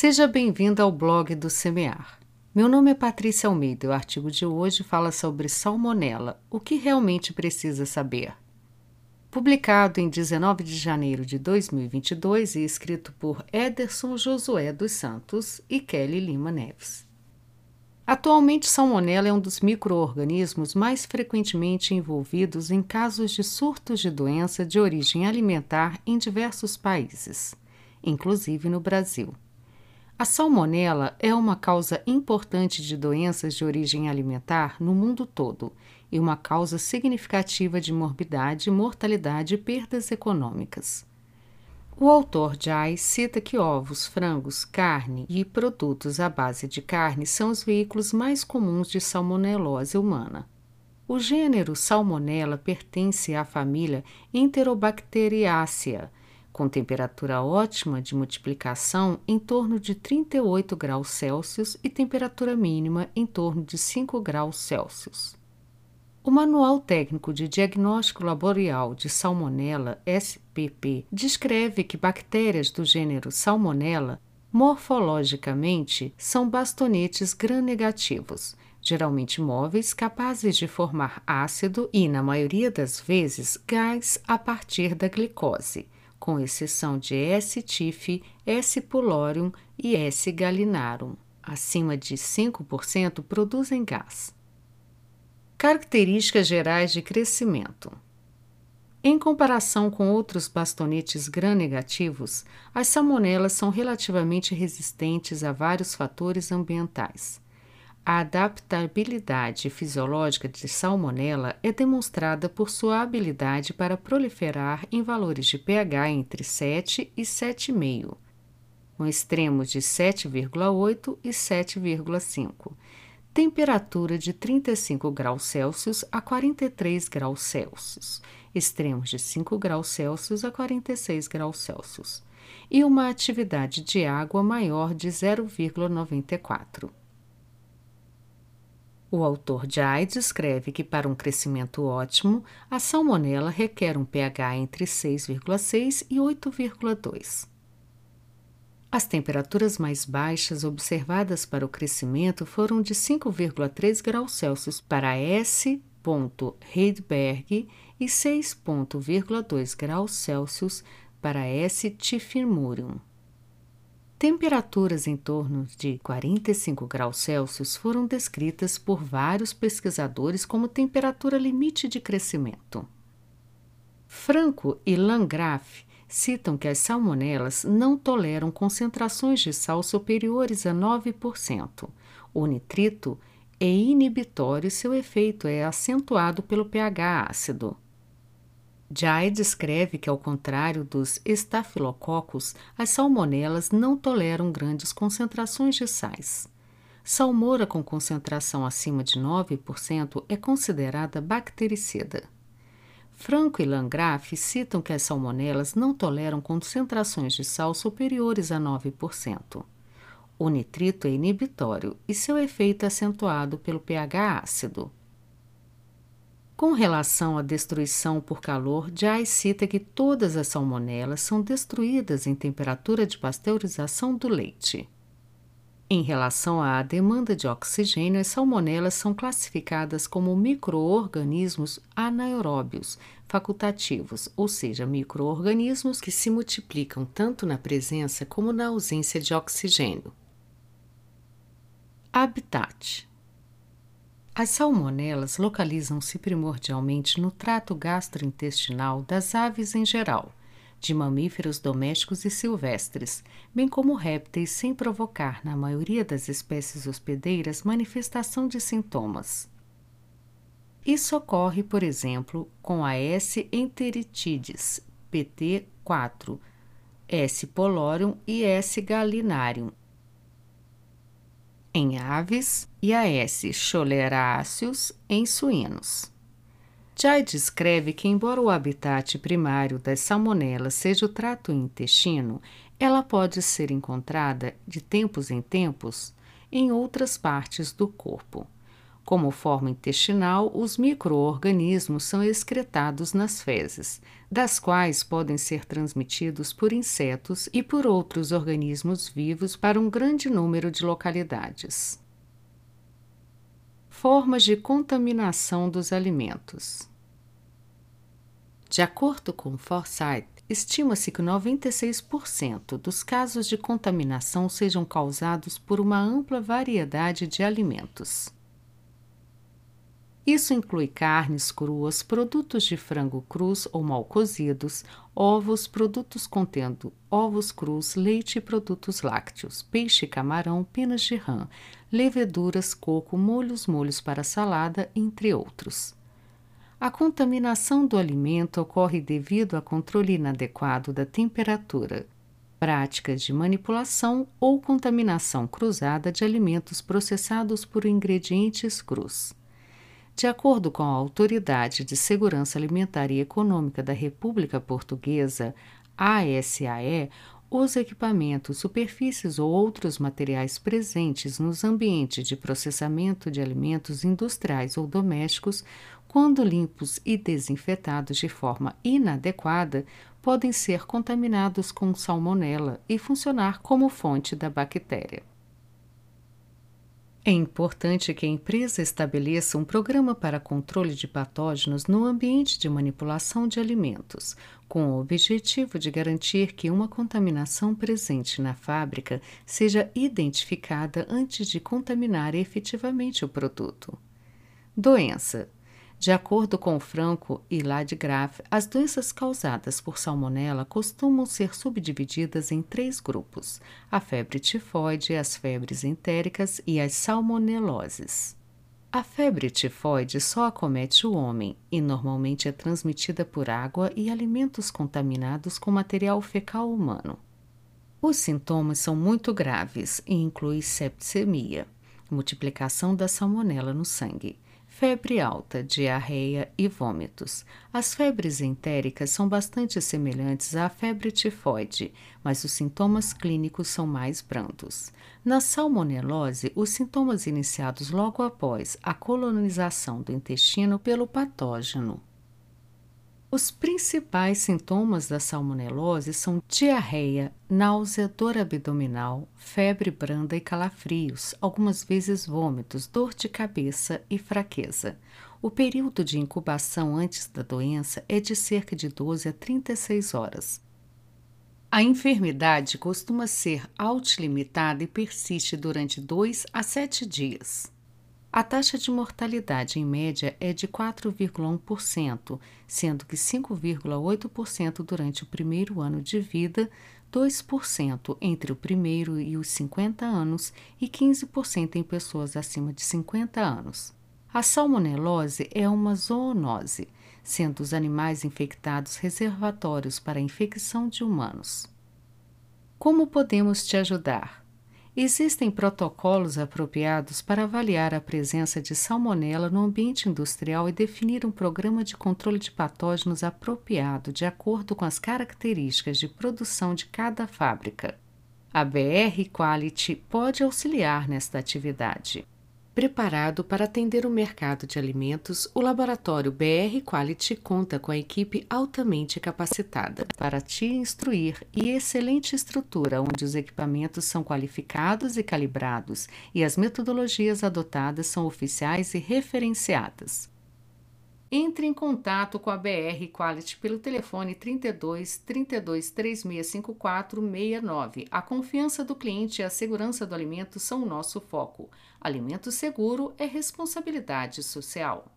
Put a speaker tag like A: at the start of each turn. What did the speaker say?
A: Seja bem-vindo ao blog do Semear. Meu nome é Patrícia Almeida e o artigo de hoje fala sobre salmonela, o que realmente precisa saber. Publicado em 19 de janeiro de 2022 e escrito por Ederson Josué dos Santos e Kelly Lima Neves. Atualmente, salmonela é um dos microorganismos mais frequentemente envolvidos em casos de surtos de doença de origem alimentar em diversos países, inclusive no Brasil. A salmonela é uma causa importante de doenças de origem alimentar no mundo todo e uma causa significativa de morbidade, mortalidade e perdas econômicas. O autor Jai cita que ovos, frangos, carne e produtos à base de carne são os veículos mais comuns de salmonelose humana. O gênero Salmonella pertence à família Enterobacteriaceae, com temperatura ótima de multiplicação em torno de 38 graus Celsius e temperatura mínima em torno de 5 graus Celsius. O Manual Técnico de Diagnóstico Laboral de Salmonella, SPP, descreve que bactérias do gênero Salmonella morfologicamente são bastonetes gram-negativos, geralmente móveis, capazes de formar ácido e, na maioria das vezes, gás a partir da glicose com exceção de S. tif, S. pylorium e S. gallinarum. Acima de 5% produzem gás. Características gerais de crescimento. Em comparação com outros bastonetes gram-negativos, as salmonelas são relativamente resistentes a vários fatores ambientais. A adaptabilidade fisiológica de salmonela é demonstrada por sua habilidade para proliferar em valores de pH entre 7 e 7,5, com extremos de 7,8 e 7,5, temperatura de 35 graus Celsius a 43 graus Celsius, extremos de 5 graus Celsius a 46 graus Celsius, e uma atividade de água maior de 0,94. O autor Jai descreve que para um crescimento ótimo, a salmonela requer um pH entre 6,6 e 8,2. As temperaturas mais baixas observadas para o crescimento foram de 5,3 graus Celsius para S. Heidberg e 6,2 graus Celsius para S. Tifimurium. Temperaturas em torno de 45 graus Celsius foram descritas por vários pesquisadores como temperatura limite de crescimento. Franco e Landgraf citam que as salmonelas não toleram concentrações de sal superiores a 9%. O nitrito é inibitório e seu efeito é acentuado pelo pH ácido. Jai descreve que, ao contrário dos estafilococos, as salmonelas não toleram grandes concentrações de sais. Salmoura com concentração acima de 9% é considerada bactericida. Franco e Landgraf citam que as salmonelas não toleram concentrações de sal superiores a 9%. O nitrito é inibitório e seu efeito é acentuado pelo pH ácido. Com relação à destruição por calor, Jai cita que todas as salmonelas são destruídas em temperatura de pasteurização do leite. Em relação à demanda de oxigênio, as salmonelas são classificadas como microorganismos anaeróbios facultativos, ou seja, microorganismos que se multiplicam tanto na presença como na ausência de oxigênio. Habitat as salmonelas localizam-se primordialmente no trato gastrointestinal das aves em geral, de mamíferos domésticos e silvestres, bem como répteis, sem provocar, na maioria das espécies hospedeiras, manifestação de sintomas. Isso ocorre, por exemplo, com a S. enteritidis, PT4, S. polorium e S. gallinarium, em aves e a S. choleraceus em suínos. Jai descreve que, embora o habitat primário das salmonelas seja o trato intestino, ela pode ser encontrada de tempos em tempos em outras partes do corpo. Como forma intestinal, os microorganismos são excretados nas fezes, das quais podem ser transmitidos por insetos e por outros organismos vivos para um grande número de localidades. Formas de contaminação dos alimentos. De acordo com Forsyth, estima-se que 96% dos casos de contaminação sejam causados por uma ampla variedade de alimentos. Isso inclui carnes cruas, produtos de frango crus ou mal cozidos, ovos, produtos contendo ovos crus, leite e produtos lácteos, peixe, camarão, penas de rã, leveduras, coco, molhos, molhos para salada, entre outros. A contaminação do alimento ocorre devido a controle inadequado da temperatura, práticas de manipulação ou contaminação cruzada de alimentos processados por ingredientes crus. De acordo com a Autoridade de Segurança Alimentar e Econômica da República Portuguesa, ASAE, os equipamentos, superfícies ou outros materiais presentes nos ambientes de processamento de alimentos industriais ou domésticos, quando limpos e desinfetados de forma inadequada, podem ser contaminados com salmonela e funcionar como fonte da bactéria. É importante que a empresa estabeleça um programa para controle de patógenos no ambiente de manipulação de alimentos, com o objetivo de garantir que uma contaminação presente na fábrica seja identificada antes de contaminar efetivamente o produto. Doença de acordo com Franco e Ladgraf, as doenças causadas por salmonela costumam ser subdivididas em três grupos: a febre tifoide, as febres entéricas e as salmoneloses. A febre tifoide só acomete o homem e normalmente é transmitida por água e alimentos contaminados com material fecal humano. Os sintomas são muito graves e incluem septicemia, multiplicação da salmonela no sangue, Febre alta, diarreia e vômitos. As febres entéricas são bastante semelhantes à febre tifoide, mas os sintomas clínicos são mais brandos. Na salmonelose, os sintomas iniciados logo após a colonização do intestino pelo patógeno os principais sintomas da salmonelose são diarreia, náusea, dor abdominal, febre branda e calafrios, algumas vezes vômitos, dor de cabeça e fraqueza. O período de incubação antes da doença é de cerca de 12 a 36 horas. A enfermidade costuma ser autilimitada e persiste durante 2 a 7 dias. A taxa de mortalidade em média é de 4,1%, sendo que 5,8% durante o primeiro ano de vida, 2% entre o primeiro e os 50 anos e 15% em pessoas acima de 50 anos. A salmonelose é uma zoonose, sendo os animais infectados reservatórios para a infecção de humanos. Como podemos te ajudar? Existem protocolos apropriados para avaliar a presença de salmonela no ambiente industrial e definir um programa de controle de patógenos apropriado de acordo com as características de produção de cada fábrica. A BR Quality pode auxiliar nesta atividade. Preparado para atender o mercado de alimentos, o laboratório BR Quality conta com a equipe altamente capacitada para te instruir e excelente estrutura onde os equipamentos são qualificados e calibrados e as metodologias adotadas são oficiais e referenciadas. Entre em contato com a BR Quality pelo telefone 32 32 3654 69. A confiança do cliente e a segurança do alimento são o nosso foco. Alimento seguro é responsabilidade social.